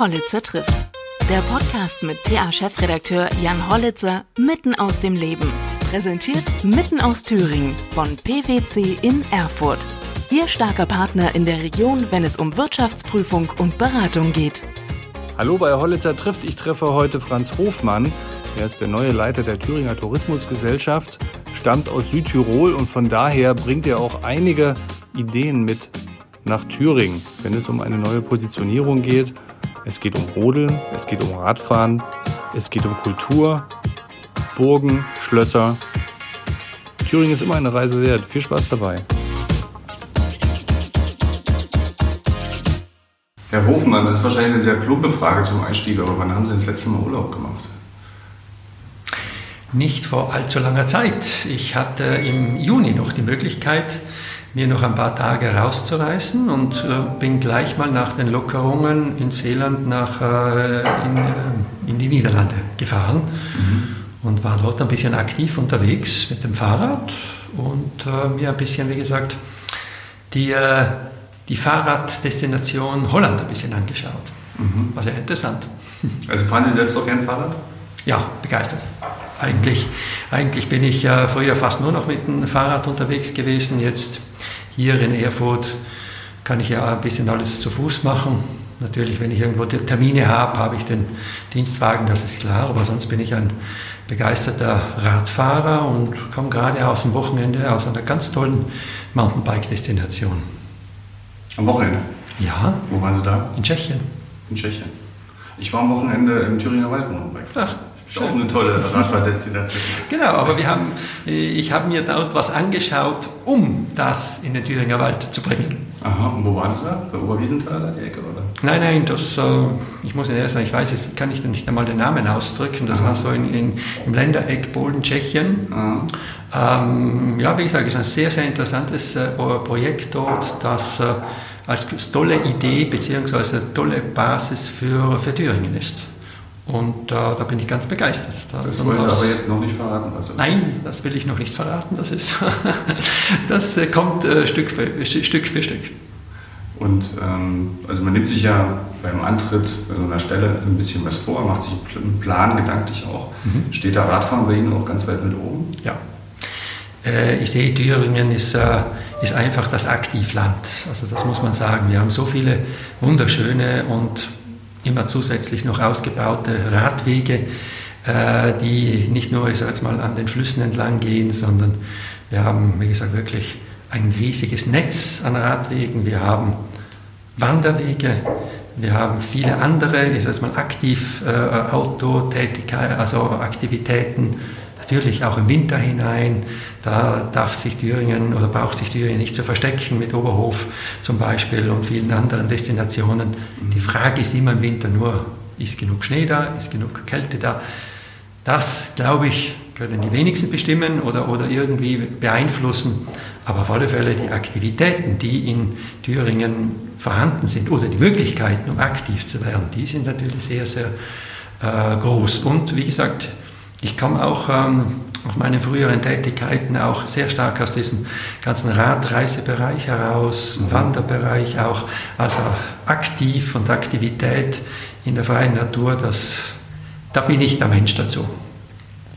Hollitzer trifft. Der Podcast mit TA-Chefredakteur Jan Hollitzer mitten aus dem Leben. Präsentiert mitten aus Thüringen von PwC in Erfurt. Ihr starker Partner in der Region, wenn es um Wirtschaftsprüfung und Beratung geht. Hallo bei Hollitzer trifft. Ich treffe heute Franz Hofmann. Er ist der neue Leiter der Thüringer Tourismusgesellschaft, stammt aus Südtirol und von daher bringt er auch einige Ideen mit nach Thüringen, wenn es um eine neue Positionierung geht. Es geht um Rodeln, es geht um Radfahren, es geht um Kultur, Burgen, Schlösser. Thüringen ist immer eine Reise wert. Viel Spaß dabei. Herr Hofmann, das ist wahrscheinlich eine sehr plumpe Frage zum Einstieg, aber wann haben Sie das letzte Mal Urlaub gemacht? Nicht vor allzu langer Zeit. Ich hatte im Juni noch die Möglichkeit, mir noch ein paar Tage rauszureißen und äh, bin gleich mal nach den Lockerungen in Seeland nach, äh, in, äh, in, die Niederlande gefahren mhm. und war dort ein bisschen aktiv unterwegs mit dem Fahrrad und äh, mir ein bisschen, wie gesagt, die, äh, die Fahrraddestination Holland ein bisschen angeschaut. Mhm. War sehr interessant. Also fahren Sie selbst auch gern Fahrrad? Ja, begeistert. Eigentlich, eigentlich bin ich ja früher fast nur noch mit dem Fahrrad unterwegs gewesen. Jetzt hier in Erfurt kann ich ja ein bisschen alles zu Fuß machen. Natürlich, wenn ich irgendwo Termine habe, habe ich den Dienstwagen, das ist klar. Aber sonst bin ich ein begeisterter Radfahrer und komme gerade aus dem Wochenende aus einer ganz tollen Mountainbike-Destination. Am Wochenende? Ja. Wo waren Sie da? In Tschechien. In Tschechien. Ich war am Wochenende im Thüringer Wald Mountainbike. Ach, ist auch eine tolle Radfahrdestination. Genau, aber wir haben, ich habe mir dort was angeschaut, um das in den Thüringer Wald zu bringen. Aha, und wo waren Sie da? Bei Oberwiesenthal, die Ecke, oder? Nein, nein, das, äh, ich muss ehrlich sagen, ich weiß jetzt, kann ich nicht einmal den Namen ausdrücken. Das Aha. war so in, in, im Ländereck Polen, Tschechien. Ähm, ja, wie gesagt, ist ein sehr, sehr interessantes äh, Projekt dort, das äh, als tolle Idee bzw. tolle Basis für, für Thüringen ist. Und äh, da bin ich ganz begeistert. Da das wollte das, aber jetzt noch nicht verraten. Also. Nein, das will ich noch nicht verraten. Das, ist das äh, kommt äh, Stück, für, Stück für Stück. Und ähm, also man nimmt sich ja beim Antritt bei so einer Stelle ein bisschen was vor, macht sich einen Plan gedanklich auch. Mhm. Steht da Radfahren bei Ihnen auch ganz weit mit oben? Ja. Äh, ich sehe, Thüringen ist, äh, ist einfach das Aktivland. Also das muss man sagen. Wir haben so viele wunderschöne und immer zusätzlich noch ausgebaute Radwege, äh, die nicht nur ich mal, an den Flüssen entlang gehen, sondern wir haben, wie gesagt, wirklich ein riesiges Netz an Radwegen. Wir haben Wanderwege, wir haben viele andere, ich sage mal aktiv äh, Autotätigkeit, also Aktivitäten, natürlich auch im Winter hinein. Da darf sich Thüringen oder braucht sich Thüringen nicht zu verstecken mit Oberhof zum Beispiel und vielen anderen Destinationen. Die Frage ist immer im Winter nur, ist genug Schnee da, ist genug Kälte da? Das, glaube ich, können die wenigsten bestimmen oder, oder irgendwie beeinflussen. Aber auf alle Fälle die Aktivitäten, die in Thüringen vorhanden sind oder die Möglichkeiten, um aktiv zu werden, die sind natürlich sehr, sehr äh, groß. Und wie gesagt, ich komme auch ähm, auf meine früheren Tätigkeiten auch sehr stark aus diesem ganzen Radreisebereich heraus, mhm. Wanderbereich auch, also aktiv und Aktivität in der freien Natur, das, da bin ich der Mensch dazu.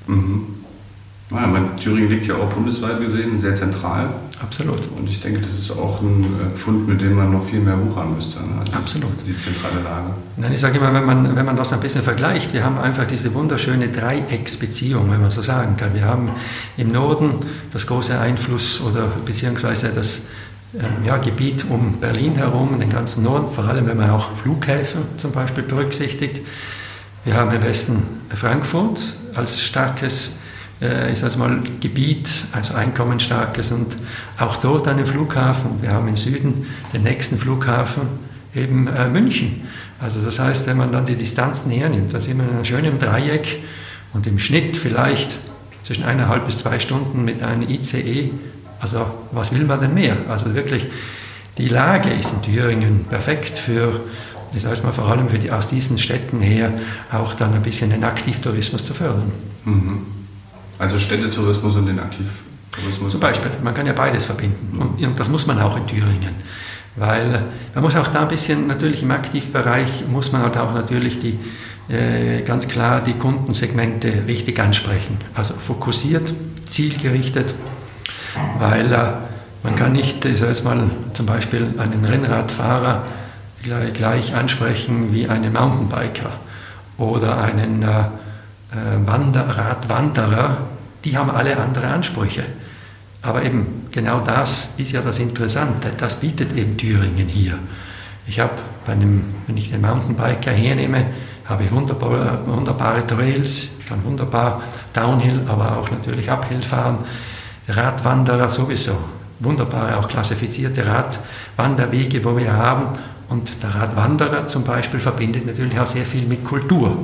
Mhm. Mein, Thüringen liegt ja auch bundesweit gesehen sehr zentral. Absolut. Und ich denke, das ist auch ein äh, Fund, mit dem man noch viel mehr wuchern müsste. Ne? Also Absolut. Die zentrale Lage. Nein, ich sage immer, wenn man, wenn man das ein bisschen vergleicht, wir haben einfach diese wunderschöne Dreiecksbeziehung, wenn man so sagen kann. Wir haben im Norden das große Einfluss oder beziehungsweise das ähm, ja, Gebiet um Berlin herum, den ganzen Norden, vor allem wenn man auch Flughäfen zum Beispiel berücksichtigt. Wir haben im Westen Frankfurt als starkes äh, ist also mal Gebiet, also einkommensstarkes und auch dort einen Flughafen. Wir haben im Süden den nächsten Flughafen, eben äh, München. Also das heißt, wenn man dann die Distanzen hernimmt, da sind wir schön im Dreieck und im Schnitt vielleicht zwischen eineinhalb bis zwei Stunden mit einem ICE. Also was will man denn mehr? Also wirklich, die Lage ist in Thüringen perfekt für, ich sage es mal vor allem für die, aus diesen Städten her, auch dann ein bisschen den Aktivtourismus zu fördern. Mhm. Also Städtetourismus und den Aktivtourismus. Zum Beispiel, man kann ja beides verbinden. Und, das muss man auch in Thüringen. Weil man muss auch da ein bisschen, natürlich im Aktivbereich, muss man halt auch natürlich die, äh, ganz klar die Kundensegmente richtig ansprechen. Also fokussiert, zielgerichtet, weil äh, man kann nicht, ich sage jetzt mal zum Beispiel einen Rennradfahrer gleich, gleich ansprechen wie einen Mountainbiker oder einen äh, äh Wander, Radwanderer, die haben alle andere Ansprüche. Aber eben genau das ist ja das Interessante, das bietet eben Thüringen hier. Ich habe, wenn ich den Mountainbiker hernehme, habe ich wunderbare, wunderbare Trails, kann wunderbar Downhill, aber auch natürlich Uphill fahren. Radwanderer sowieso, wunderbare, auch klassifizierte Radwanderwege, wo wir haben. Und der Radwanderer zum Beispiel verbindet natürlich auch sehr viel mit Kultur.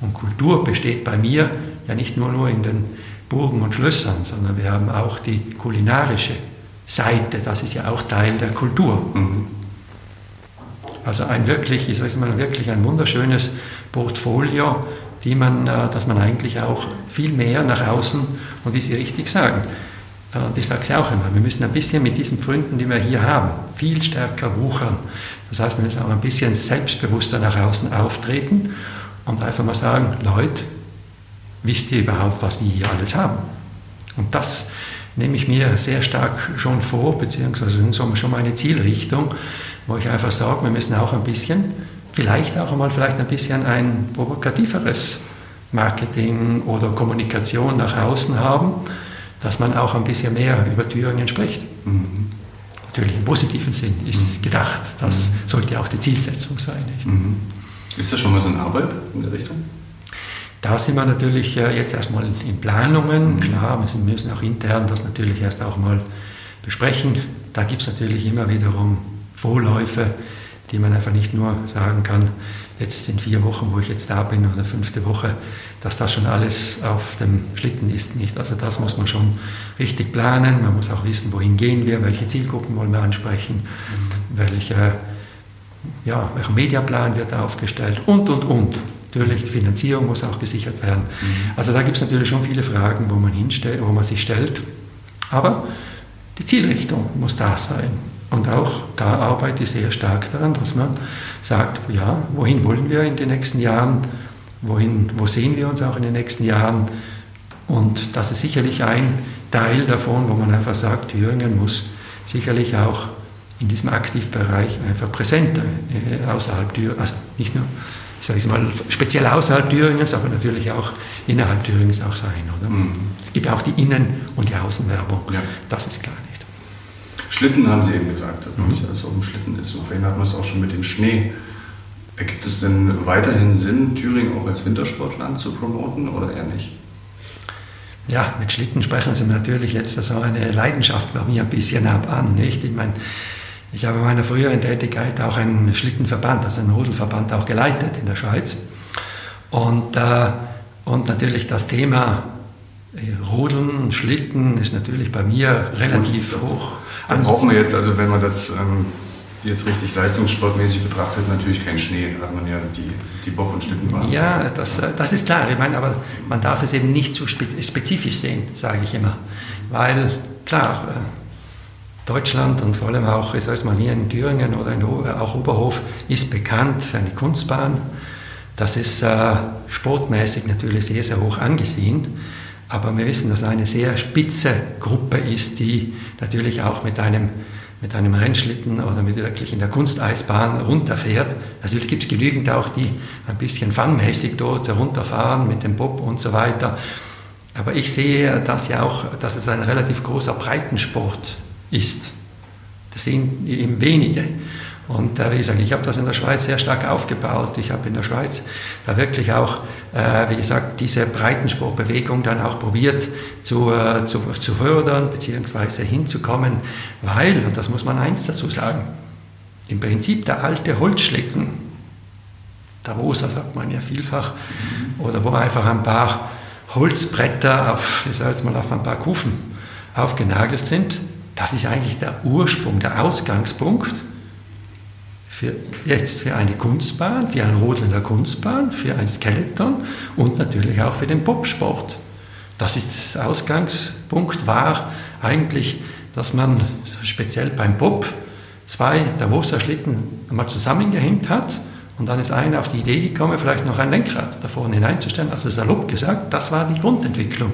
Und Kultur besteht bei mir ja nicht nur, nur in den Burgen und Schlössern, sondern wir haben auch die kulinarische Seite, das ist ja auch Teil der Kultur. Mhm. Also ein wirklich, ich sage mal, wirklich ein wunderschönes Portfolio, die man, äh, dass man eigentlich auch viel mehr nach außen, und wie Sie richtig sagen, äh, und ich sage es ja auch immer, wir müssen ein bisschen mit diesen Pfründen, die wir hier haben, viel stärker wuchern. Das heißt, wir müssen auch ein bisschen selbstbewusster nach außen auftreten und einfach mal sagen, Leute, wisst ihr überhaupt, was wir hier alles haben? Und das nehme ich mir sehr stark schon vor, beziehungsweise sind so schon meine Zielrichtung, wo ich einfach sage, wir müssen auch ein bisschen, vielleicht auch einmal vielleicht ein bisschen ein provokativeres Marketing oder Kommunikation nach außen haben, dass man auch ein bisschen mehr über Thüringen spricht. Mhm. Natürlich im positiven Sinn ist mhm. gedacht, das mhm. sollte auch die Zielsetzung sein. Mhm. Ist das schon mal so eine Arbeit in der Richtung? Da sind wir natürlich äh, jetzt erstmal in Planungen. Mhm. Klar, wir müssen auch intern das natürlich erst auch mal besprechen. Da gibt es natürlich immer wiederum Vorläufe, die man einfach nicht nur sagen kann, jetzt in vier Wochen, wo ich jetzt da bin, oder fünfte Woche, dass das schon alles auf dem Schlitten ist. Nicht? Also das muss man schon richtig planen. Man muss auch wissen, wohin gehen wir, welche Zielgruppen wollen wir ansprechen, mhm. welche, ja, welcher Mediaplan wird aufgestellt und, und, und. Natürlich, die Finanzierung muss auch gesichert werden. Mhm. Also da gibt es natürlich schon viele Fragen, wo man, hinstellt, wo man sich stellt. Aber die Zielrichtung muss da sein. Und auch da arbeite ich sehr stark daran, dass man sagt, ja, wohin wollen wir in den nächsten Jahren, wohin, wo sehen wir uns auch in den nächsten Jahren. Und das ist sicherlich ein Teil davon, wo man einfach sagt, Thüringen muss sicherlich auch in diesem Aktivbereich einfach präsenter äh, außerhalb Thüringen, also nicht nur sage ich mal, speziell außerhalb Thüringens, aber natürlich auch innerhalb Thüringens auch sein. Oder? Mhm. Es gibt auch die Innen- und die Außenwerbung. Ja. Das ist klar nicht. Schlitten haben Sie eben gesagt, dass noch nicht alles auf dem Schlitten ist. So vorhin hatten wir es auch schon mit dem Schnee. Ergibt es denn weiterhin Sinn, Thüringen auch als Wintersportland zu promoten oder eher nicht? Ja, mit Schlitten sprechen Sie natürlich jetzt so eine Leidenschaft bei mir ein bisschen ab an. Nicht? Ich meine, ich habe in meiner früheren Tätigkeit auch einen Schlittenverband, also einen Rudelverband auch geleitet in der Schweiz. Und, äh, und natürlich das Thema äh, Rudeln, Schlitten ist natürlich bei mir relativ und, hoch. Dann brauchen wir jetzt, also wenn man das ähm, jetzt richtig leistungssportmäßig betrachtet, natürlich keinen Schnee, hat man ja die, die Bob- und Schlittenbahn. Ja, das, äh, das ist klar. Ich meine, aber man darf es eben nicht zu spezifisch sehen, sage ich immer. Weil, klar, äh, Deutschland und vor allem auch, ich sage mal hier in Thüringen oder in auch Oberhof, ist bekannt für eine Kunstbahn. Das ist äh, sportmäßig natürlich sehr, sehr hoch angesehen. Aber wir wissen, dass es eine sehr spitze Gruppe ist, die natürlich auch mit einem, mit einem Rennschlitten oder mit wirklich in der Kunsteisbahn runterfährt. Natürlich gibt es genügend auch, die ein bisschen funmäßig dort herunterfahren mit dem Bob und so weiter. Aber ich sehe das ja auch, dass es ein relativ großer Breitensport ist. Das sind eben wenige. Und äh, wie gesagt, ich habe das in der Schweiz sehr stark aufgebaut. Ich habe in der Schweiz da wirklich auch, äh, wie gesagt, diese Breitensportbewegung dann auch probiert zu, äh, zu, zu fördern bzw. hinzukommen, weil, und das muss man eins dazu sagen, im Prinzip der alte Holzschlitten, der Rosa sagt man ja vielfach, oder wo einfach ein paar Holzbretter auf, ich sage jetzt mal, auf ein paar Kufen aufgenagelt sind, das ist eigentlich der Ursprung, der Ausgangspunkt für jetzt für eine Kunstbahn, für ein Rodeln der Kunstbahn, für ein Skeleton und natürlich auch für den Bobsport. Das ist der Ausgangspunkt, war eigentlich, dass man speziell beim Bob zwei Davoser-Schlitten einmal zusammengehängt hat und dann ist einer auf die Idee gekommen, vielleicht noch ein Lenkrad da vorne hineinzustellen. Also salopp gesagt, das war die Grundentwicklung.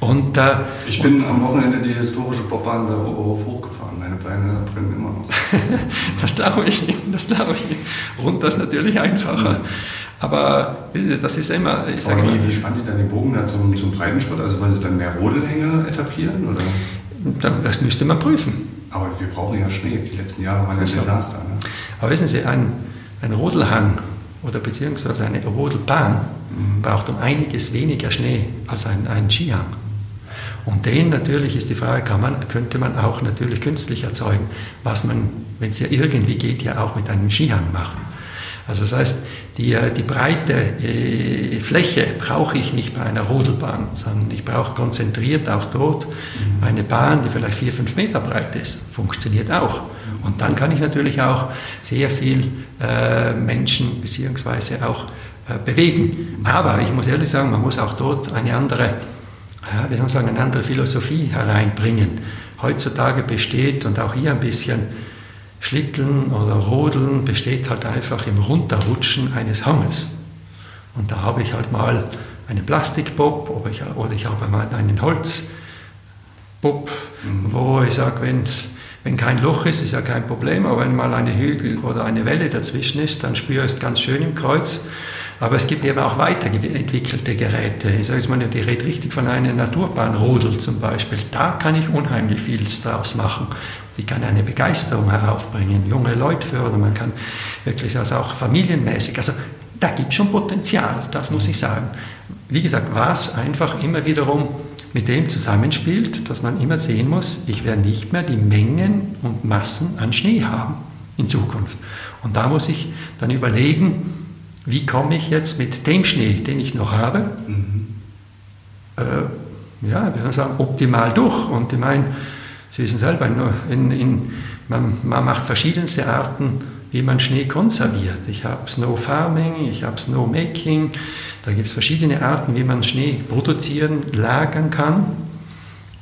Und, äh, ich bin und, am Wochenende die historische Bobbahn bei Oberhof hochgefahren. Meine Beine brennen immer noch. das glaube ich, das glaube ich. Runter ist natürlich einfacher. Aber wissen Sie, das ist immer. Ich sage wie, wie spannen Sie dann den Bogen da zum, zum Breitensport? Also wollen Sie dann mehr Rodelhänge etablieren? Oder? Das müsste man prüfen. Aber wir brauchen ja Schnee. Die letzten Jahre waren ja ein Desaster. Ne? Aber wissen Sie, ein, ein Rodelhang oder beziehungsweise eine Rodelbahn mhm. braucht um einiges weniger Schnee als ein, ein Skihang. Und den natürlich ist die Frage, kann man, könnte man auch natürlich künstlich erzeugen, was man, wenn es ja irgendwie geht, ja auch mit einem Skihang macht. Also das heißt, die, äh, die breite äh, Fläche brauche ich nicht bei einer Rodelbahn, sondern ich brauche konzentriert auch dort mhm. eine Bahn, die vielleicht vier, fünf Meter breit ist. Funktioniert auch. Und dann kann ich natürlich auch sehr viel äh, Menschen beziehungsweise auch äh, bewegen. Aber ich muss ehrlich sagen, man muss auch dort eine andere, wie soll man sagen, eine andere Philosophie hereinbringen. Heutzutage besteht und auch hier ein bisschen Schlitteln oder Rodeln besteht halt einfach im Runterrutschen eines Hanges. Und da habe ich halt mal einen Plastikbob oder ich, oder ich habe mal einen Holzbob, mhm. wo ich sage, wenn kein Loch ist, ist ja kein Problem, aber wenn mal eine Hügel oder eine Welle dazwischen ist, dann spüre ich es ganz schön im Kreuz. Aber es gibt eben auch weiterentwickelte Geräte. Ich sage jetzt mal, die redet richtig von einer Naturbahnrodel zum Beispiel. Da kann ich unheimlich vieles draus machen die kann eine Begeisterung heraufbringen, junge Leute fördern, man kann wirklich also auch familienmäßig, also da gibt es schon Potenzial, das muss ich sagen. Wie gesagt, was einfach immer wiederum mit dem zusammenspielt, dass man immer sehen muss, ich werde nicht mehr die Mengen und Massen an Schnee haben in Zukunft. Und da muss ich dann überlegen, wie komme ich jetzt mit dem Schnee, den ich noch habe, mhm. äh, ja, wir sagen, optimal durch. Und ich meine, Sie wissen selber, in, in, man, man, macht verschiedenste Arten, wie man Schnee konserviert. Ich habe Snow Farming, ich habe Snow Making, da gibt es verschiedene Arten, wie man Schnee produzieren, lagern kann.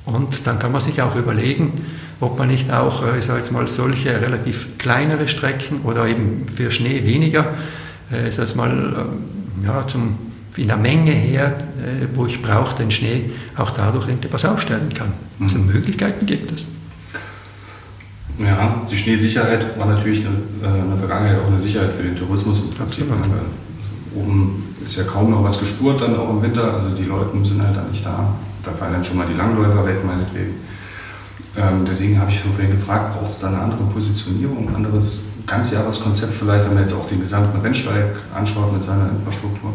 Und dann kann man sich auch überlegen, ob man nicht auch, äh, ich sage jetzt mal, solche relativ kleinere Strecken oder eben für Schnee weniger, äh, ich sage jetzt mal, äh, ja, zum in der Menge her, äh, wo ich brauche, den Schnee auch dadurch etwas aufstellen kann. Also mhm. Möglichkeiten gibt es. Ja, die Schneesicherheit war natürlich eine, äh, in der Vergangenheit auch eine Sicherheit für den Tourismus. Also oben ist ja kaum noch was gespurt dann auch im Winter, also die Leute sind halt dann nicht da. Da fallen dann schon mal die Langläufer weg, meinetwegen. Ähm, deswegen habe ich so vorhin gefragt, braucht es da eine andere Positionierung, ein anderes Ganzjahreskonzept vielleicht, wenn man jetzt auch den gesamten Rennsteig anschaut mit seiner Infrastruktur?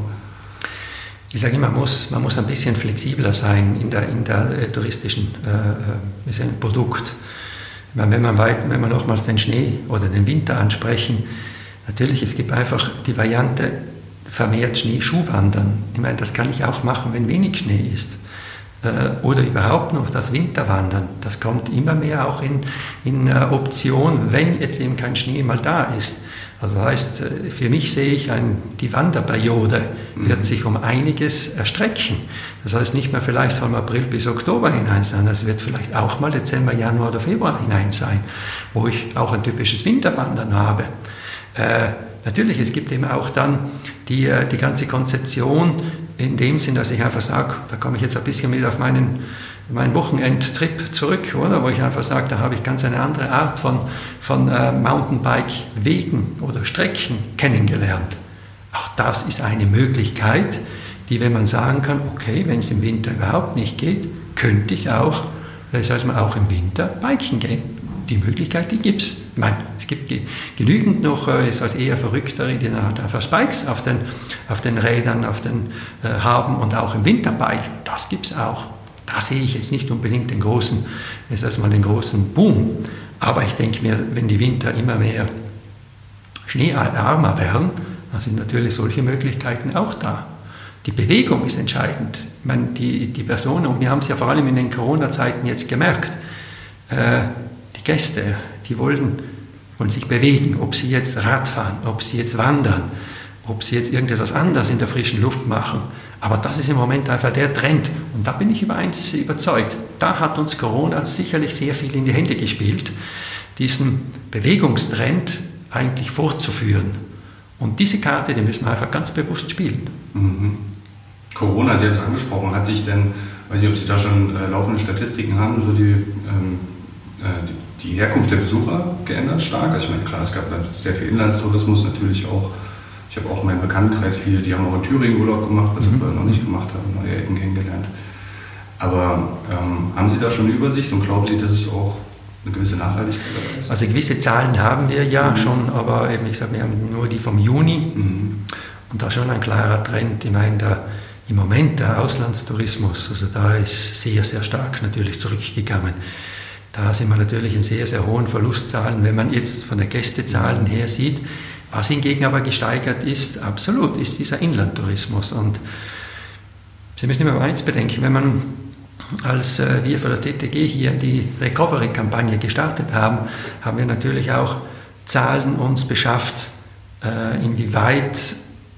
ich sage immer, man muss, man muss ein bisschen flexibler sein in der, in der äh, touristischen äh, äh Produkt. Meine, wenn, man weit, wenn wir nochmals den Schnee oder den Winter ansprechen, natürlich, es gibt einfach die Variante vermehrt Schneeschuhwandern. Ich meine, das kann ich auch machen, wenn wenig Schnee ist. Äh, oder überhaupt noch das Winterwandern. Das kommt immer mehr auch in, in äh, Option, wenn jetzt eben kein Schnee mal da ist. Also heißt, äh, für mich sehe ich, ein, die Wanderperiode wird mhm. sich um einiges erstrecken. Das heißt nicht mehr vielleicht vom April bis Oktober hinein sein, es wird vielleicht auch mal Dezember, Januar oder Februar hinein sein, wo ich auch ein typisches Winterwandern habe. Äh, natürlich, es gibt eben auch dann die, die ganze Konzeption in dem Sinn, dass ich einfach sage, da komme ich jetzt ein bisschen wieder auf meinen meinen Wochenendtrip zurück, oder? Wo ich einfach sage, da habe ich ganz eine andere Art von, von äh, Mountainbike-Wegen oder Strecken kennengelernt. Auch das ist eine Möglichkeit, die, wenn man sagen kann, okay, wenn es im Winter überhaupt nicht geht, könnte ich auch, das heißt man auch im Winter biken gehen. Die Möglichkeit, die gibt es. Ich meine, es gibt genügend noch äh, also eher Verrücktere, die dann halt einfach Spikes auf den, auf den Rädern auf den, äh, haben und auch im Winter biken. Das gibt es auch. Da sehe ich jetzt nicht unbedingt den großen, jetzt erstmal den großen Boom. Aber ich denke mir, wenn die Winter immer mehr schneearmer werden, dann sind natürlich solche Möglichkeiten auch da. Die Bewegung ist entscheidend. Ich meine, die, die Personen, und wir haben es ja vor allem in den Corona-Zeiten jetzt gemerkt, äh, die Gäste, die wollen, wollen sich bewegen, ob sie jetzt Radfahren, ob sie jetzt wandern, ob sie jetzt irgendetwas anderes in der frischen Luft machen. Aber das ist im Moment einfach der Trend. Und da bin ich über eins überzeugt. Da hat uns Corona sicherlich sehr viel in die Hände gespielt, diesen Bewegungstrend eigentlich fortzuführen. Und diese Karte, die müssen wir einfach ganz bewusst spielen. Mhm. Corona, Sie haben es angesprochen, hat sich denn, weiß nicht, ob Sie da schon äh, laufende Statistiken haben, so die, ähm, äh, die, die, Herkunft der Besucher geändert stark? Also ich meine, klar, es gab sehr viel Inlandstourismus, natürlich auch, ich habe auch in meinem Bekanntenkreis viele, die haben auch in Thüringen Urlaub gemacht, was mhm. sie vorher noch nicht gemacht haben, neue Ecken kennengelernt. Aber ähm, haben Sie da schon eine Übersicht und glauben Sie, dass es auch eine gewisse Nachhaltigkeit ist? Also gewisse Zahlen haben wir ja mhm. schon, aber eben, ich sage, wir haben nur die vom Juni mhm. und da schon ein klarer Trend. Ich meine, der, im Moment der Auslandstourismus, also da ist sehr, sehr stark natürlich zurückgegangen. Da sind wir natürlich in sehr, sehr hohen Verlustzahlen, wenn man jetzt von den Gästezahlen her sieht. Was hingegen aber gesteigert ist, absolut, ist dieser Inlandtourismus. Und Sie müssen immer eins bedenken, wenn man als äh, wir von der TTG hier die Recovery-Kampagne gestartet haben, haben wir natürlich auch Zahlen uns beschafft, äh, inwieweit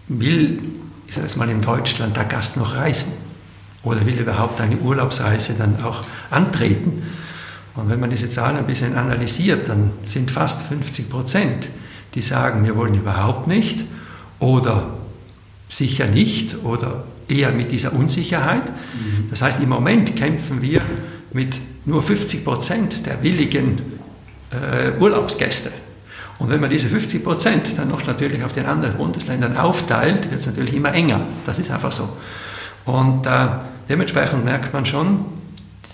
will, ich sage es mal in Deutschland, der Gast noch reisen oder will überhaupt eine Urlaubsreise dann auch antreten. Und wenn man diese Zahlen ein bisschen analysiert, dann sind fast 50 Prozent, die sagen, wir wollen überhaupt nicht oder sicher nicht oder eher mit dieser Unsicherheit. Mhm. Das heißt, im Moment kämpfen wir mit nur 50 Prozent der willigen äh, Urlaubsgäste. Und wenn man diese 50 Prozent dann noch natürlich auf den anderen Bundesländern aufteilt, wird es natürlich immer enger. Das ist einfach so. Und äh, dementsprechend merkt man schon,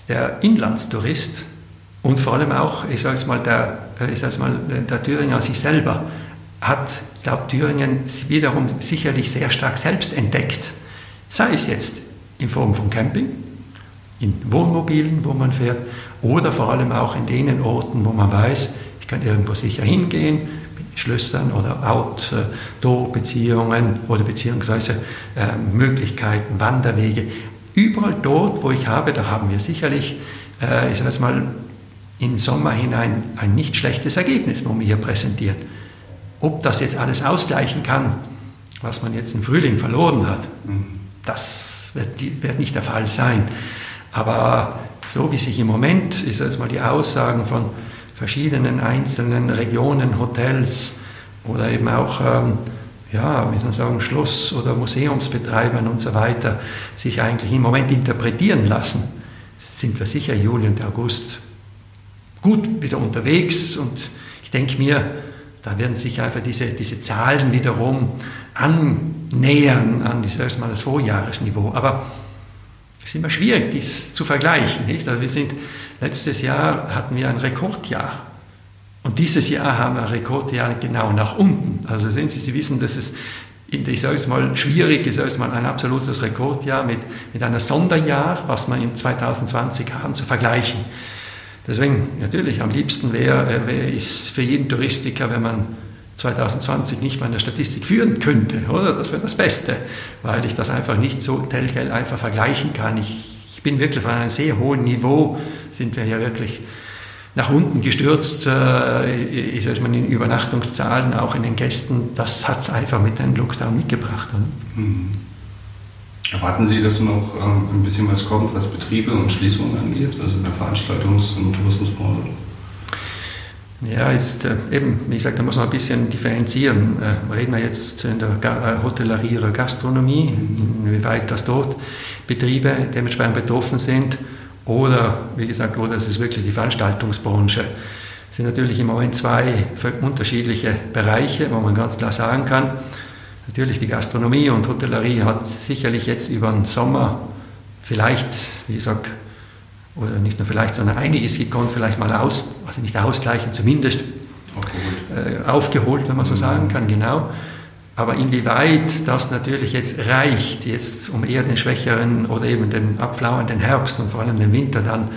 der Inlandstourist und vor allem auch, ich sage es mal, der, äh, ich sag's mal, der Thüringer sich selber hat, glaube, Thüringen wiederum sicherlich sehr stark selbst entdeckt. Sei es jetzt in Form von Camping, in Wohnmobilen, wo man fährt, oder vor allem auch in den Orten, wo man weiß, ich kann irgendwo sicher hingehen, mit Schlössern oder Outdoor-Beziehungen oder beziehungsweise äh, Möglichkeiten, Wanderwege. Überall dort, wo ich habe, da haben wir sicherlich, äh, ich sage es mal, im Sommer hinein ein nicht schlechtes Ergebnis, wo wir hier präsentieren. Ob das jetzt alles ausgleichen kann, was man jetzt im Frühling verloren hat, das wird, wird, nicht der Fall sein. Aber so wie sich im Moment, ist jetzt mal die Aussagen von verschiedenen einzelnen Regionen, Hotels oder eben auch, ähm, ja, wie soll man sagen, Schloss- oder Museumsbetreibern und so weiter, sich eigentlich im Moment interpretieren lassen, sind wir sicher Juli und August gut wieder unterwegs und ich denke mir, da werden sich einfach diese, diese Zahlen wiederum annähern an das, erstmal das Vorjahresniveau. Aber es ist immer schwierig, dies zu vergleichen. Nicht? Also wir sind, letztes Jahr hatten wir ein Rekordjahr. Und dieses Jahr haben wir ein Rekordjahr genau nach unten. Also sehen Sie, Sie wissen, dass es, ich sage es mal, schwierig ist, es mal ein absolutes Rekordjahr mit, mit einem Sonderjahr, was wir in 2020 haben, zu vergleichen. Deswegen, natürlich, am liebsten wäre wär es für jeden Touristiker, wenn man 2020 nicht mal in der Statistik führen könnte, oder? Das wäre das Beste, weil ich das einfach nicht so telquel einfach vergleichen kann. Ich, ich, bin wirklich von einem sehr hohen Niveau, sind wir ja wirklich nach unten gestürzt, äh, ich sage mal in Übernachtungszahlen, auch in den Gästen. Das hat es einfach mit dem Lockdown mitgebracht. Mhm. Erwarten Sie, dass noch ähm, ein bisschen was kommt, was Betriebe und Schließungen angeht, also in der Veranstaltungs- und Tourismusbranche? Ja, jetzt äh, eben, wie gesagt, da muss man ein bisschen differenzieren. Äh, reden wir jetzt in der äh, Hotellerie oder Gastronomie, inwieweit das dort Betriebe dementsprechend betroffen sind, oder wie gesagt, oder es ist wirklich die Veranstaltungsbranche. Es sind natürlich im Moment zwei unterschiedliche Bereiche, wo man ganz klar sagen kann, Natürlich, die Gastronomie und Hotellerie hat sicherlich jetzt über den Sommer vielleicht, wie ich sage, oder nicht nur vielleicht, sondern einiges gekonnt, vielleicht mal aus, also nicht ausgleichen, zumindest aufgeholt, äh, aufgeholt wenn man so sagen kann, genau. Aber inwieweit das natürlich jetzt reicht, jetzt um eher den schwächeren oder eben den abflauenden Herbst und vor allem den Winter dann,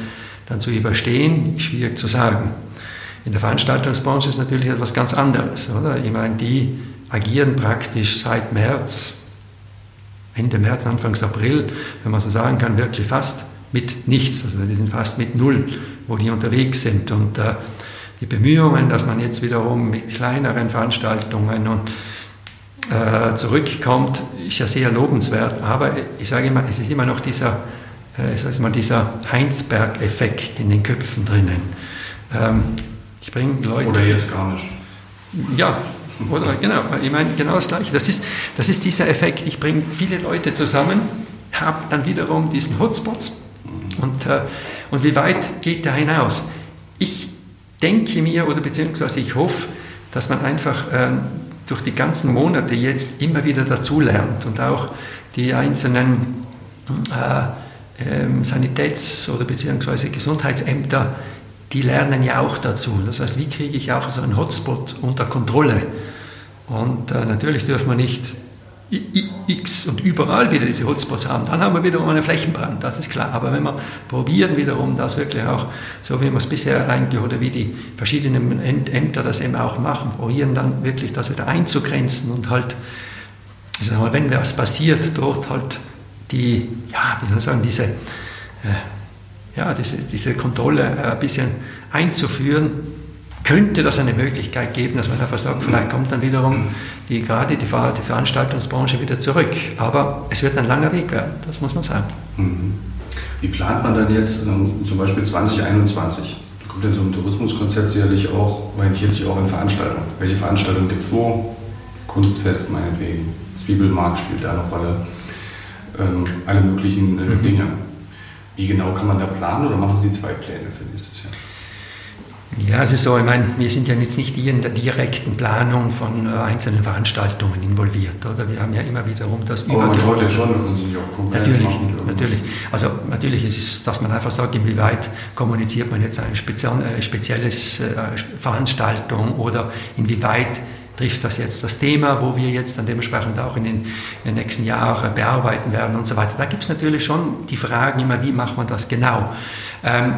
dann zu überstehen, ist schwierig zu sagen. In der Veranstaltungsbranche ist natürlich etwas ganz anderes, oder? Ich meine, die agieren praktisch seit März, Ende März, Anfang April, wenn man so sagen kann, wirklich fast mit nichts. Also die sind fast mit Null, wo die unterwegs sind. Und äh, die Bemühungen, dass man jetzt wiederum mit kleineren Veranstaltungen und äh, zurückkommt, ist ja sehr lobenswert. Aber ich sage immer, es ist immer noch dieser, äh, ich sage mal, dieser Heinsberg-Effekt in den Köpfen drinnen. Ähm, Ich bringe Leute. Oder jetzt gar nicht. Ja, oder genau, ich meine genau das Gleiche. Das ist, das ist dieser Effekt. Ich bringe viele Leute zusammen, habe dann wiederum diesen Hotspots. Und, äh, und wie weit geht der hinaus? Ich denke mir oder beziehungsweise ich hoffe, dass man einfach äh, durch die ganzen Monate jetzt immer wieder dazulernt und auch die einzelnen äh, äh, Sanitäts- oder beziehungsweise Gesundheitsämter, die lernen ja auch dazu. Das heißt, wie kriege ich auch so einen Hotspot unter Kontrolle? Und äh, natürlich dürfen wir nicht X und überall wieder diese Hotspots haben, dann haben wir wiederum einen Flächenbrand, das ist klar. Aber wenn wir probieren wiederum das wirklich auch, so wie wir es bisher eigentlich oder wie die verschiedenen Ämter das eben auch machen, probieren dann wirklich das wieder einzugrenzen und halt, ich sag mal, wenn was passiert, dort halt die, ja, wie soll ich sagen, diese, äh, ja, diese, diese Kontrolle äh, ein bisschen einzuführen, könnte das eine Möglichkeit geben, dass man einfach sagt, vielleicht kommt dann wiederum die, gerade die, die Veranstaltungsbranche wieder zurück. Aber es wird ein langer Weg werden, das muss man sagen. Mhm. Wie plant man dann jetzt ähm, zum Beispiel 2021? Da kommt in so einem Tourismuskonzept sicherlich auch, orientiert sich auch in Veranstaltungen. Welche Veranstaltungen gibt es wo? Kunstfest meinetwegen, Zwiebelmarkt spielt da eine Rolle, ähm, alle möglichen äh, mhm. Dinge. Wie genau kann man da planen oder machen Sie zwei Pläne für nächstes Jahr? Ja, es ist so, ich meine, wir sind ja jetzt nicht in der direkten Planung von äh, einzelnen Veranstaltungen involviert, oder? Wir haben ja immer wiederum das Aber man schaut ja schon, dass Sie auch Konkurrenz natürlich, machen. Natürlich, also natürlich ist es, dass man einfach sagt, inwieweit kommuniziert man jetzt eine spezielle, äh, spezielles äh, Veranstaltung oder inwieweit trifft das jetzt das Thema, wo wir jetzt dann dementsprechend auch in den, in den nächsten Jahren bearbeiten werden und so weiter. Da gibt es natürlich schon die Fragen immer, wie macht man das genau. Ähm,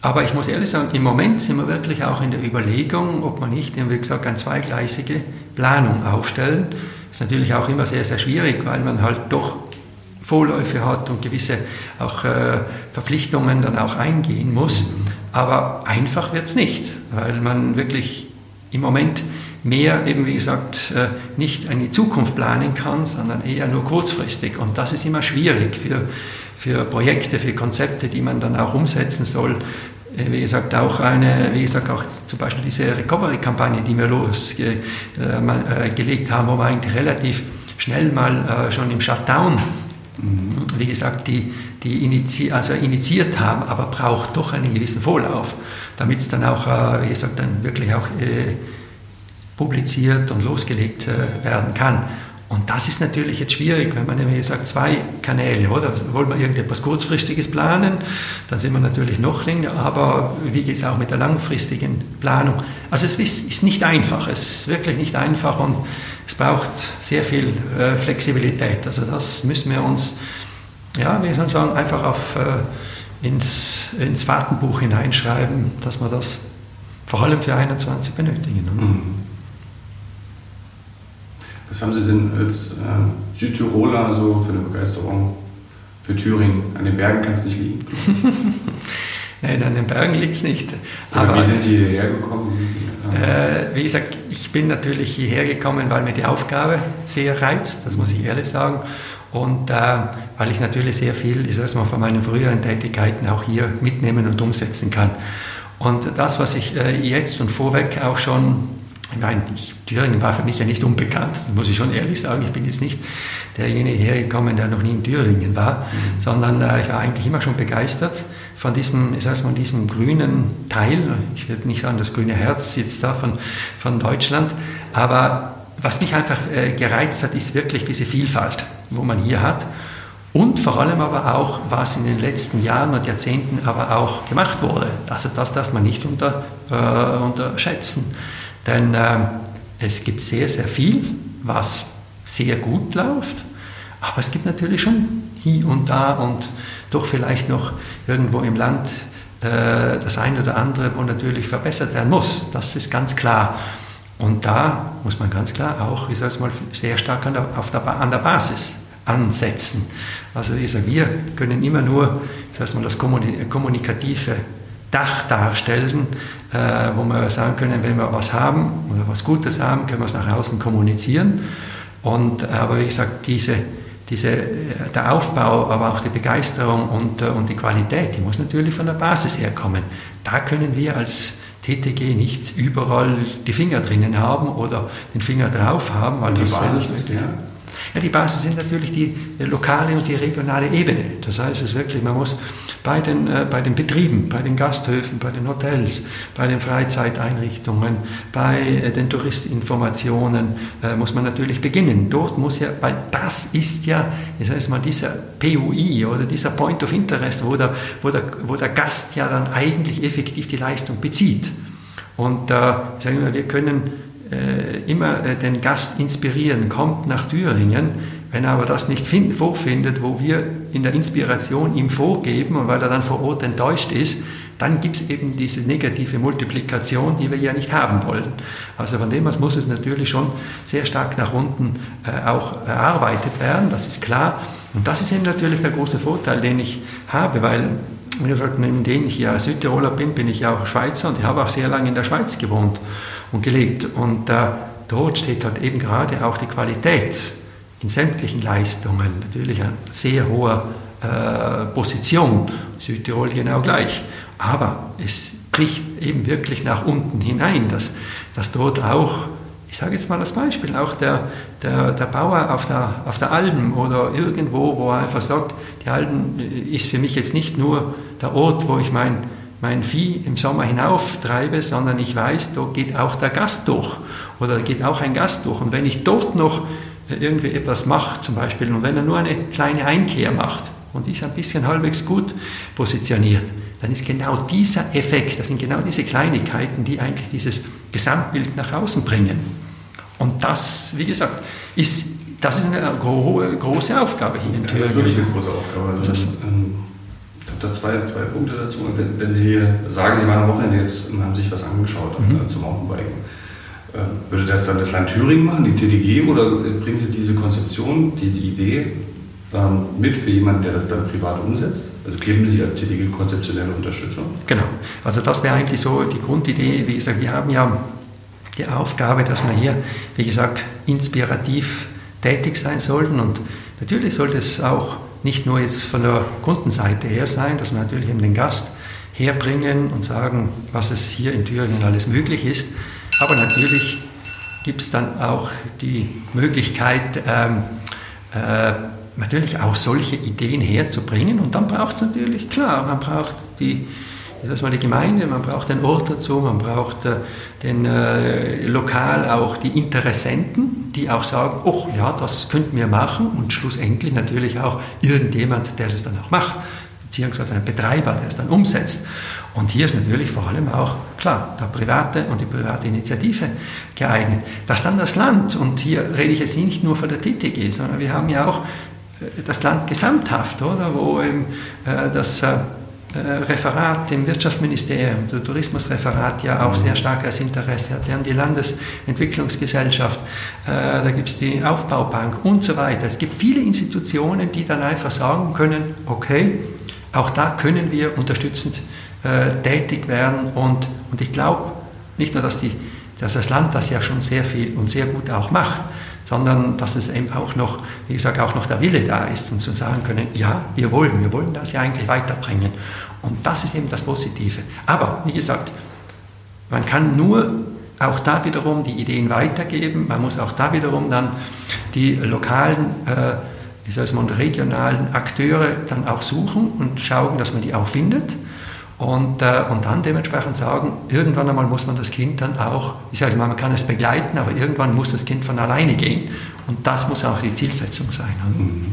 aber ich muss ehrlich sagen, im Moment sind wir wirklich auch in der Überlegung, ob man nicht, wie gesagt, eine zweigleisige Planung aufstellen. Ist natürlich auch immer sehr, sehr schwierig, weil man halt doch Vorläufe hat und gewisse auch äh, Verpflichtungen dann auch eingehen muss. Aber einfach wird es nicht, weil man wirklich im Moment mehr eben, wie gesagt, äh, nicht in die Zukunft planen kann, sondern eher nur kurzfristig. Und das ist immer schwierig für für Projekte, für Konzepte, die man dann auch umsetzen soll. Äh, wie gesagt, auch eine, wie gesagt, auch zum Beispiel diese Recovery-Kampagne, die wir losgelegt äh, haben, wo wir eigentlich relativ schnell mal schon im Shutdown, wie gesagt, die, die initi also initiiert haben, aber braucht doch einen gewissen Vorlauf, damit es dann auch, wie gesagt, dann wirklich auch publiziert und losgelegt werden kann. Und das ist natürlich jetzt schwierig, wenn man wie sagt, zwei Kanäle, oder? Wollen wir irgendetwas Kurzfristiges planen, dann sind wir natürlich noch länger, aber wie geht es auch mit der langfristigen Planung? Also es ist nicht einfach, es ist wirklich nicht einfach und es braucht sehr viel äh, Flexibilität. Also das müssen wir uns, ja, wie soll ich sagen, einfach auf, äh, ins, ins Fahrtenbuch hineinschreiben, dass wir das vor allem für 21 benötigen. Mhm. Was haben Sie denn als äh, Südtiroler so für eine Begeisterung für Thüringen? An den Bergen kann es nicht liegen. Nein, an den Bergen liegt es nicht. Aber, wie sind Sie hierher gekommen? Wie, äh, wie gesagt, ich bin natürlich hierher gekommen, weil mir die Aufgabe sehr reizt, das muss ich ehrlich sagen. Und äh, weil ich natürlich sehr viel, ich sage mal, von meinen früheren Tätigkeiten auch hier mitnehmen und umsetzen kann. Und das, was ich äh, jetzt und vorweg auch schon Nein, Thüringen war für mich ja nicht unbekannt, das muss ich schon ehrlich sagen. Ich bin jetzt nicht derjenige hergekommen, der noch nie in Thüringen war, mhm. sondern äh, ich war eigentlich immer schon begeistert von diesem, ich sag mal, diesem grünen Teil. Ich würde nicht sagen, das grüne Herz jetzt da von, von Deutschland, aber was mich einfach äh, gereizt hat, ist wirklich diese Vielfalt, wo man hier hat. Und vor allem aber auch, was in den letzten Jahren und Jahrzehnten aber auch gemacht wurde. Also das darf man nicht unter, äh, unterschätzen. Denn äh, es gibt sehr, sehr viel, was sehr gut läuft, aber es gibt natürlich schon hier und da und doch vielleicht noch irgendwo im Land äh, das eine oder andere, wo natürlich verbessert werden muss. Das ist ganz klar. Und da muss man ganz klar auch, ich sage mal, sehr stark an der, der, an der Basis ansetzen. Also sage, wir können immer nur, ich sage mal, das kommunikative Dach darstellen, äh, wo wir sagen können, wenn wir was haben oder was Gutes haben, können wir es nach außen kommunizieren. Und, äh, aber wie gesagt, diese, diese, äh, der Aufbau, aber auch die Begeisterung und, äh, und die Qualität, die muss natürlich von der Basis herkommen. Da können wir als TTG nicht überall die Finger drinnen haben oder den Finger drauf haben. Weil die Basis ist ja. Ja, die Basis sind natürlich die lokale und die regionale Ebene. Das heißt es wirklich, man muss bei den, äh, bei den Betrieben, bei den Gasthöfen, bei den Hotels, bei den Freizeiteinrichtungen, bei äh, den Touristinformationen äh, muss man natürlich beginnen. Dort muss ja, weil das ist ja, ich sage mal, dieser PUI oder dieser Point of Interest, wo der, wo der, wo der Gast ja dann eigentlich effektiv die Leistung bezieht. Und äh, ich sage wir können äh, immer äh, den Gast inspirieren, kommt nach Thüringen. Wenn er aber das nicht find, vorfindet, wo wir in der Inspiration ihm vorgeben und weil er dann vor Ort enttäuscht ist, dann gibt es eben diese negative Multiplikation, die wir ja nicht haben wollen. Also von dem aus muss es natürlich schon sehr stark nach unten äh, auch erarbeitet werden, das ist klar. Und das ist eben natürlich der große Vorteil, den ich habe, weil wie gesagt, neben dem ich ja Südtiroler bin, bin ich ja auch Schweizer und ich habe auch sehr lange in der Schweiz gewohnt und gelebt. Und äh, dort steht halt eben gerade auch die Qualität in sämtlichen Leistungen, natürlich eine sehr hohe äh, Position, Südtirol genau gleich. Aber es bricht eben wirklich nach unten hinein, dass, dass dort auch, ich sage jetzt mal als Beispiel, auch der, der, der Bauer auf der, auf der Alm oder irgendwo, wo er einfach sagt, die Alm ist für mich jetzt nicht nur der Ort, wo ich mein mein Vieh im Sommer hinauftreibe, sondern ich weiß, da geht auch der Gast durch oder da geht auch ein Gast durch. Und wenn ich dort noch irgendwie etwas mache, zum Beispiel, und wenn er nur eine kleine Einkehr macht und ist ein bisschen halbwegs gut positioniert, dann ist genau dieser Effekt, das sind genau diese Kleinigkeiten, die eigentlich dieses Gesamtbild nach außen bringen. Und das, wie gesagt, ist, das ist eine große Aufgabe hier. Das ist wirklich eine große Aufgabe. Also, ähm, da zwei, zwei Punkte dazu. Wenn, wenn Sie sagen, Sie waren am Wochenende jetzt und haben sich was angeschaut mhm. äh, zum Mountainbiken, äh, würde das dann das Land Thüringen machen, die TDG, oder bringen Sie diese Konzeption, diese Idee ähm, mit für jemanden, der das dann privat umsetzt? Also geben Sie als TDG konzeptionelle Unterstützung? Genau. Also das wäre eigentlich so die Grundidee. Wie gesagt, wir haben ja die Aufgabe, dass wir hier, wie gesagt, inspirativ tätig sein sollten und natürlich sollte es auch nicht nur jetzt von der Kundenseite her sein, dass wir natürlich eben den Gast herbringen und sagen, was es hier in Thüringen alles möglich ist, aber natürlich gibt es dann auch die Möglichkeit, ähm, äh, natürlich auch solche Ideen herzubringen. Und dann braucht es natürlich, klar, man braucht die das ist mal die Gemeinde, man braucht den Ort dazu, man braucht äh, den, äh, lokal auch die Interessenten, die auch sagen, oh ja, das könnten wir machen und schlussendlich natürlich auch irgendjemand, der das dann auch macht, beziehungsweise ein Betreiber, der es dann umsetzt. Und hier ist natürlich vor allem auch, klar, der private und die private Initiative geeignet. Dass dann das Land, und hier rede ich jetzt nicht nur von der TTG, sondern wir haben ja auch äh, das Land gesamthaft, oder, wo eben äh, das äh, Referat im Wirtschaftsministerium, der Tourismusreferat ja auch sehr starkes Interesse hat. Wir haben die Landesentwicklungsgesellschaft, äh, da gibt es die Aufbaubank und so weiter. Es gibt viele Institutionen, die dann einfach sagen können, okay, auch da können wir unterstützend äh, tätig werden und, und ich glaube nicht nur, dass, die, dass das Land das ja schon sehr viel und sehr gut auch macht, sondern dass es eben auch noch, wie gesagt, auch noch der Wille da ist und zu sagen können, ja, wir wollen, wir wollen das ja eigentlich weiterbringen. Und das ist eben das Positive. Aber, wie gesagt, man kann nur auch da wiederum die Ideen weitergeben, man muss auch da wiederum dann die lokalen, äh, wie soll mal, regionalen Akteure dann auch suchen und schauen, dass man die auch findet. Und, äh, und dann dementsprechend sagen, irgendwann einmal muss man das Kind dann auch, ich sage mal, man kann es begleiten, aber irgendwann muss das Kind von alleine gehen. Und das muss auch die Zielsetzung sein. Mhm.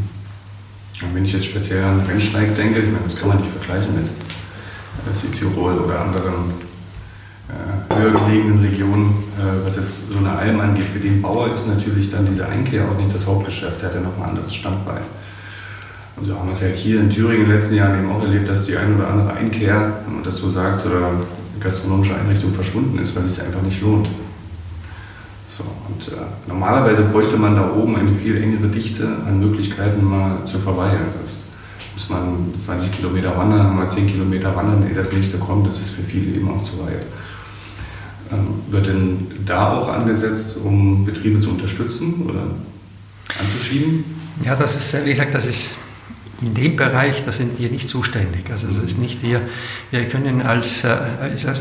wenn ich jetzt speziell an Rennsteig denke, ich meine, das kann man nicht vergleichen mit äh, Südtirol oder anderen äh, höher gelegenen Regionen, äh, was jetzt so eine Alm angeht. Für den Bauer ist natürlich dann diese Einkehr auch nicht das Hauptgeschäft, der hat ja noch ein anderes Standbein. Und so haben wir es halt hier in Thüringen in den letzten Jahren eben auch erlebt, dass die ein oder andere Einkehr, wenn man das so sagt, oder gastronomische Einrichtung verschwunden ist, weil es sich einfach nicht lohnt. So, und äh, normalerweise bräuchte man da oben eine viel engere Dichte an Möglichkeiten, mal zu verweilen. Das muss man 20 Kilometer wandern, mal 10 Kilometer wandern, ehe das nächste kommt. Das ist für viele eben auch zu weit. Ähm, wird denn da auch angesetzt, um Betriebe zu unterstützen oder anzuschieben? Ja, das ist, wie gesagt, das ist in dem Bereich, da sind wir nicht zuständig. Also es ist nicht wir, wir können als, äh,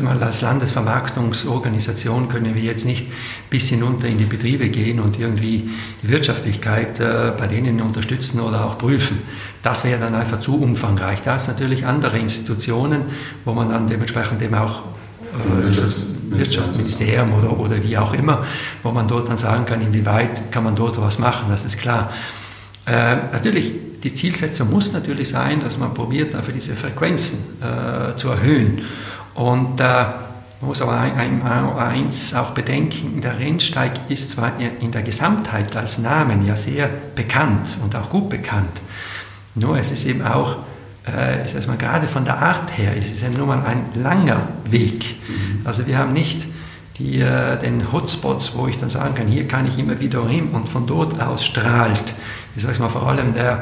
mal, als Landesvermarktungsorganisation können wir jetzt nicht bis hinunter in die Betriebe gehen und irgendwie die Wirtschaftlichkeit äh, bei denen unterstützen oder auch prüfen. Das wäre dann einfach zu umfangreich. Da ist natürlich andere Institutionen, wo man dann dementsprechend eben auch äh, Wirtschaftsministerium oder, oder wie auch immer, wo man dort dann sagen kann, inwieweit kann man dort was machen, das ist klar. Äh, natürlich, die Zielsetzung muss natürlich sein, dass man probiert, dafür diese Frequenzen äh, zu erhöhen. Und äh, man muss aber ein, ein, eins auch bedenken, der Rennsteig ist zwar in der Gesamtheit als Namen ja sehr bekannt und auch gut bekannt, nur es ist eben auch äh, ist erstmal gerade von der Art her, ist es ja nur mal ein langer Weg. Mhm. Also wir haben nicht die, äh, den Hotspots, wo ich dann sagen kann, hier kann ich immer wieder hin und von dort aus strahlt, ich sage mal vor allem der,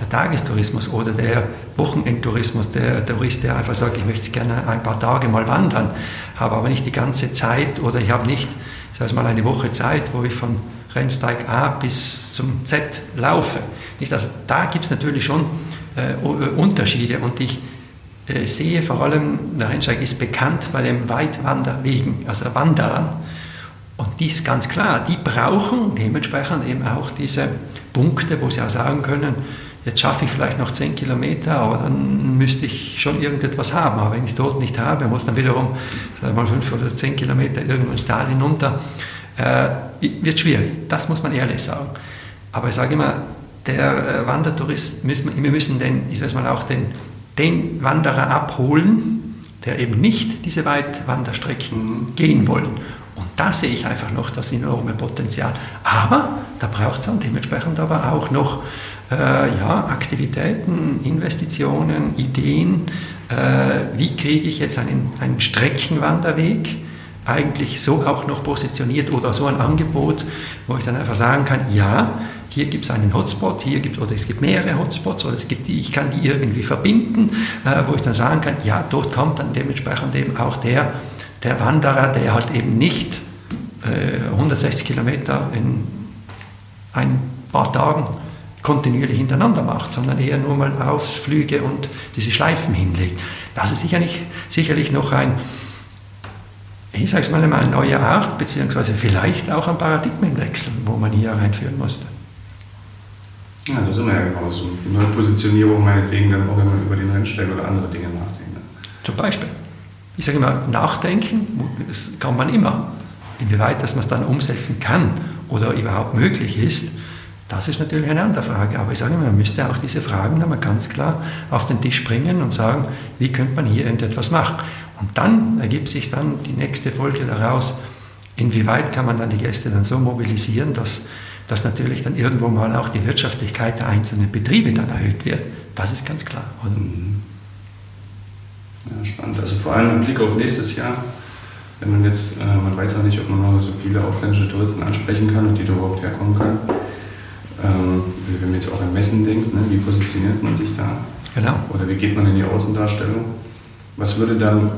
der Tagestourismus oder der Wochenendtourismus, der Tourist, der einfach sagt, ich möchte gerne ein paar Tage mal wandern, habe aber nicht die ganze Zeit oder ich habe nicht, ich sage mal, eine Woche Zeit, wo ich von Rennsteig A bis zum Z laufe. Nicht, also da gibt es natürlich schon äh, Unterschiede und ich äh, sehe vor allem, der Rennsteig ist bekannt bei den Weitwanderwegen, also Wanderern. Und die ist ganz klar, die brauchen dementsprechend eben auch diese Punkte, wo sie auch sagen können, jetzt schaffe ich vielleicht noch 10 Kilometer, aber dann müsste ich schon irgendetwas haben. Aber wenn ich dort nicht habe, muss dann wiederum sagen mal 5 oder 10 Kilometer irgendwo ins Tal hinunter, äh, wird schwierig. Das muss man ehrlich sagen. Aber ich sage immer, der äh, Wandertourist, wir müssen den, ich sage mal auch den, den Wanderer abholen, der eben nicht diese Weitwanderstrecken gehen wollen. Und da sehe ich einfach noch das enorme Potenzial. Aber da braucht es dann dementsprechend aber auch noch ja, Aktivitäten, Investitionen, Ideen. Äh, wie kriege ich jetzt einen, einen Streckenwanderweg eigentlich so auch noch positioniert oder so ein Angebot, wo ich dann einfach sagen kann, ja, hier gibt es einen Hotspot, hier gibt oder es gibt mehrere Hotspots oder es gibt die, ich kann die irgendwie verbinden, äh, wo ich dann sagen kann, ja, dort kommt dann dementsprechend eben auch der, der Wanderer, der halt eben nicht äh, 160 Kilometer in ein paar Tagen kontinuierlich hintereinander macht, sondern eher nur mal Ausflüge und diese Schleifen hinlegt. Das ist sicherlich, sicherlich noch ein, ich sage es mal, eine neue Art, beziehungsweise vielleicht auch ein Paradigmenwechsel, wo man hier reinführen musste. Ja, da sind wir ja genau so. Neue Positionierung meinetwegen dann auch, wenn man über den Rennsteig oder andere Dinge nachdenkt. Zum Beispiel. Ich sage immer, nachdenken das kann man immer. Inwieweit dass man es dann umsetzen kann oder überhaupt möglich ist, das ist natürlich eine andere Frage. Aber ich sage immer, man müsste auch diese Fragen einmal ganz klar auf den Tisch bringen und sagen, wie könnte man hier irgendetwas machen. Und dann ergibt sich dann die nächste Folge daraus, inwieweit kann man dann die Gäste dann so mobilisieren, dass dass natürlich dann irgendwo mal auch die Wirtschaftlichkeit der einzelnen Betriebe dann erhöht wird. Das ist ganz klar. Mhm. Ja, spannend. Also vor allem im Blick auf nächstes Jahr, wenn man jetzt, äh, man weiß auch nicht, ob man noch so viele ausländische Touristen ansprechen kann und die da überhaupt herkommen können. Ähm, also wenn man jetzt auch an Messen denkt, ne, wie positioniert man sich da? Genau. Oder wie geht man in die Außendarstellung? Was würde dann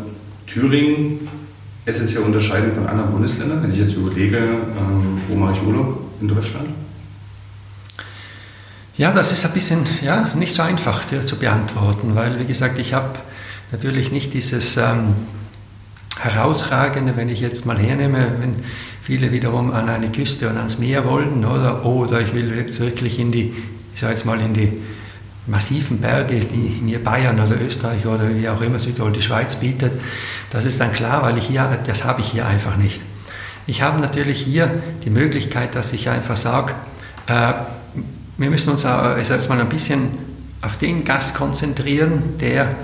Thüringen essentiell unterscheiden von anderen Bundesländern, wenn ich jetzt überlege, ähm, wo mache ich Urlaub? in Deutschland? Ja, das ist ein bisschen ja, nicht so einfach zu beantworten, weil, wie gesagt, ich habe natürlich nicht dieses ähm, Herausragende, wenn ich jetzt mal hernehme, wenn viele wiederum an eine Küste und ans Meer wollen, oder, oder ich will wirklich in die, ich sage jetzt mal, in die massiven Berge, die mir Bayern oder Österreich oder wie auch immer Südtirol die Schweiz bietet, das ist dann klar, weil ich hier, das habe ich hier einfach nicht. Ich habe natürlich hier die Möglichkeit, dass ich einfach sage, äh, wir müssen uns also jetzt mal ein bisschen auf den Gast konzentrieren, der,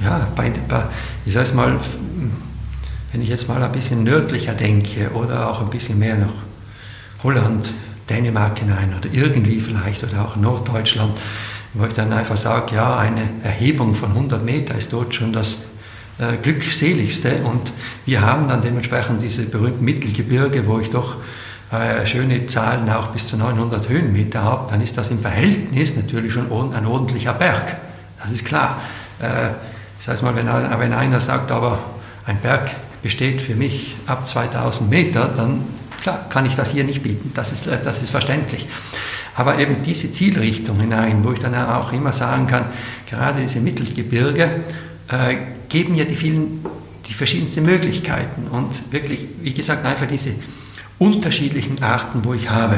ja, bei, bei, ich sage es mal, wenn ich jetzt mal ein bisschen nördlicher denke oder auch ein bisschen mehr nach Holland, Dänemark hinein oder irgendwie vielleicht oder auch Norddeutschland, wo ich dann einfach sage, ja, eine Erhebung von 100 Meter ist dort schon das äh, glückseligste. Und wir haben dann dementsprechend diese berühmten Mittelgebirge, wo ich doch äh, schöne Zahlen auch bis zu 900 Höhenmeter habe, dann ist das im Verhältnis natürlich schon ein ordentlicher Berg. Das ist klar. Äh, das heißt mal, wenn, wenn einer sagt, aber ein Berg besteht für mich ab 2000 Meter, dann klar, kann ich das hier nicht bieten. Das ist, das ist verständlich. Aber eben diese Zielrichtung hinein, wo ich dann auch immer sagen kann, gerade diese Mittelgebirge äh, geben ja die vielen, die verschiedensten Möglichkeiten und wirklich, wie gesagt, einfach diese unterschiedlichen Arten, wo ich habe.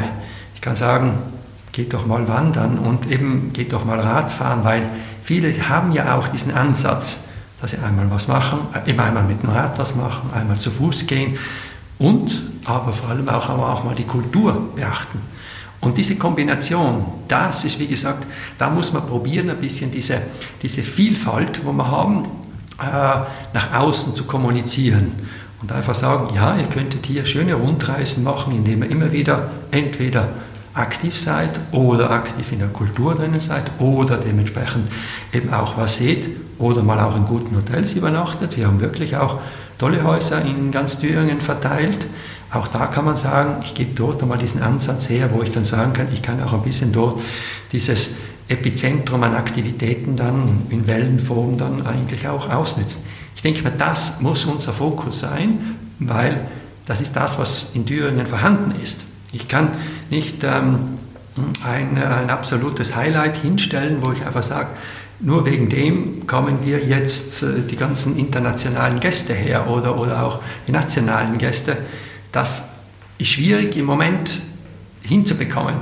Ich kann sagen, geht doch mal wandern und eben geht doch mal Radfahren, weil viele haben ja auch diesen Ansatz, dass sie einmal was machen, eben einmal mit dem Rad was machen, einmal zu Fuß gehen und aber vor allem auch, aber auch mal die Kultur beachten. Und diese Kombination, das ist wie gesagt, da muss man probieren, ein bisschen diese, diese Vielfalt, wo wir haben, äh, nach außen zu kommunizieren. Und einfach sagen, ja, ihr könntet hier schöne Rundreisen machen, indem ihr immer wieder entweder aktiv seid oder aktiv in der Kultur drinnen seid oder dementsprechend eben auch was seht oder mal auch in guten Hotels übernachtet. Wir haben wirklich auch tolle Häuser in ganz Thüringen verteilt. Auch da kann man sagen, ich gebe dort einmal diesen Ansatz her, wo ich dann sagen kann, ich kann auch ein bisschen dort dieses Epizentrum an Aktivitäten dann in Wellenform dann eigentlich auch ausnutzen. Ich denke mal, das muss unser Fokus sein, weil das ist das, was in Thüringen vorhanden ist. Ich kann nicht ähm, ein, ein absolutes Highlight hinstellen, wo ich einfach sage, nur wegen dem kommen wir jetzt äh, die ganzen internationalen Gäste her oder, oder auch die nationalen Gäste. Das ist schwierig im Moment hinzubekommen,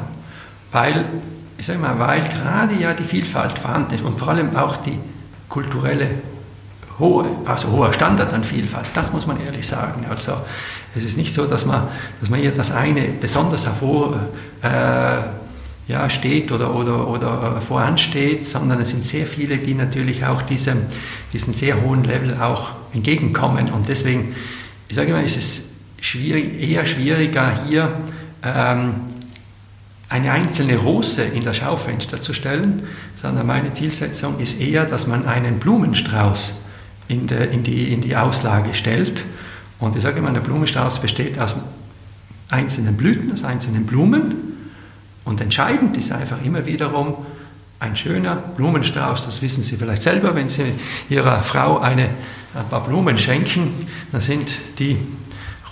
weil, ich sage mal, weil gerade ja die Vielfalt vorhanden ist und vor allem auch die kulturelle hohe, also hoher Standard an Vielfalt, das muss man ehrlich sagen. Also es ist nicht so, dass man, dass man hier das eine besonders hervor äh, ja, steht oder, oder, oder voransteht, sondern es sind sehr viele, die natürlich auch diesem, diesem sehr hohen Level auch entgegenkommen. Und deswegen, ich sage mal, ist es schwierig, eher schwieriger hier ähm, eine einzelne Rose in das Schaufenster zu stellen, sondern meine Zielsetzung ist eher, dass man einen Blumenstrauß in, de, in, die, in die Auslage stellt. Und ich sage immer, der Blumenstrauß besteht aus einzelnen Blüten, aus einzelnen Blumen. Und entscheidend ist einfach immer wiederum ein schöner Blumenstrauß, das wissen Sie vielleicht selber, wenn Sie Ihrer Frau eine, ein paar Blumen schenken, dann sind die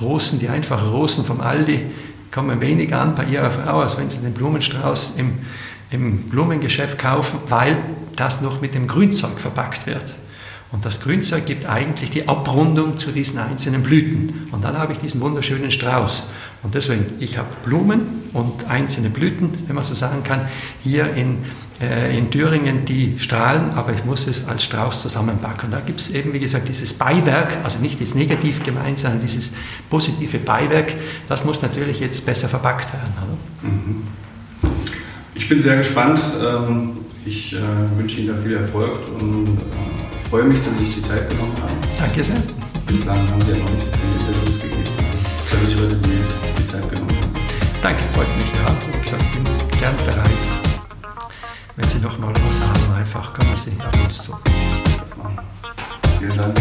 Rosen, die einfachen Rosen vom Aldi, kommen weniger an bei Ihrer Frau, als wenn Sie den Blumenstrauß im, im Blumengeschäft kaufen, weil das noch mit dem Grünzeug verpackt wird. Und das Grünzeug gibt eigentlich die Abrundung zu diesen einzelnen Blüten. Und dann habe ich diesen wunderschönen Strauß. Und deswegen, ich habe Blumen und einzelne Blüten, wenn man so sagen kann, hier in, äh, in Thüringen, die strahlen, aber ich muss es als Strauß zusammenpacken. Und da gibt es eben, wie gesagt, dieses Beiwerk, also nicht das negativ gemeint, sondern dieses positive Beiwerk, das muss natürlich jetzt besser verpackt werden. Mhm. Ich bin sehr gespannt. Ähm, ich äh, wünsche Ihnen da viel Erfolg und äh, freue mich, dass Sie sich die Zeit genommen haben. Danke sehr. Bislang haben Sie ja noch nicht so viele Interviews Danke, freut mich gerade. Wie gesagt, bin gern bereit. Wenn Sie noch mal was haben, einfach kommen Sie auf uns zu. Vielen Dank.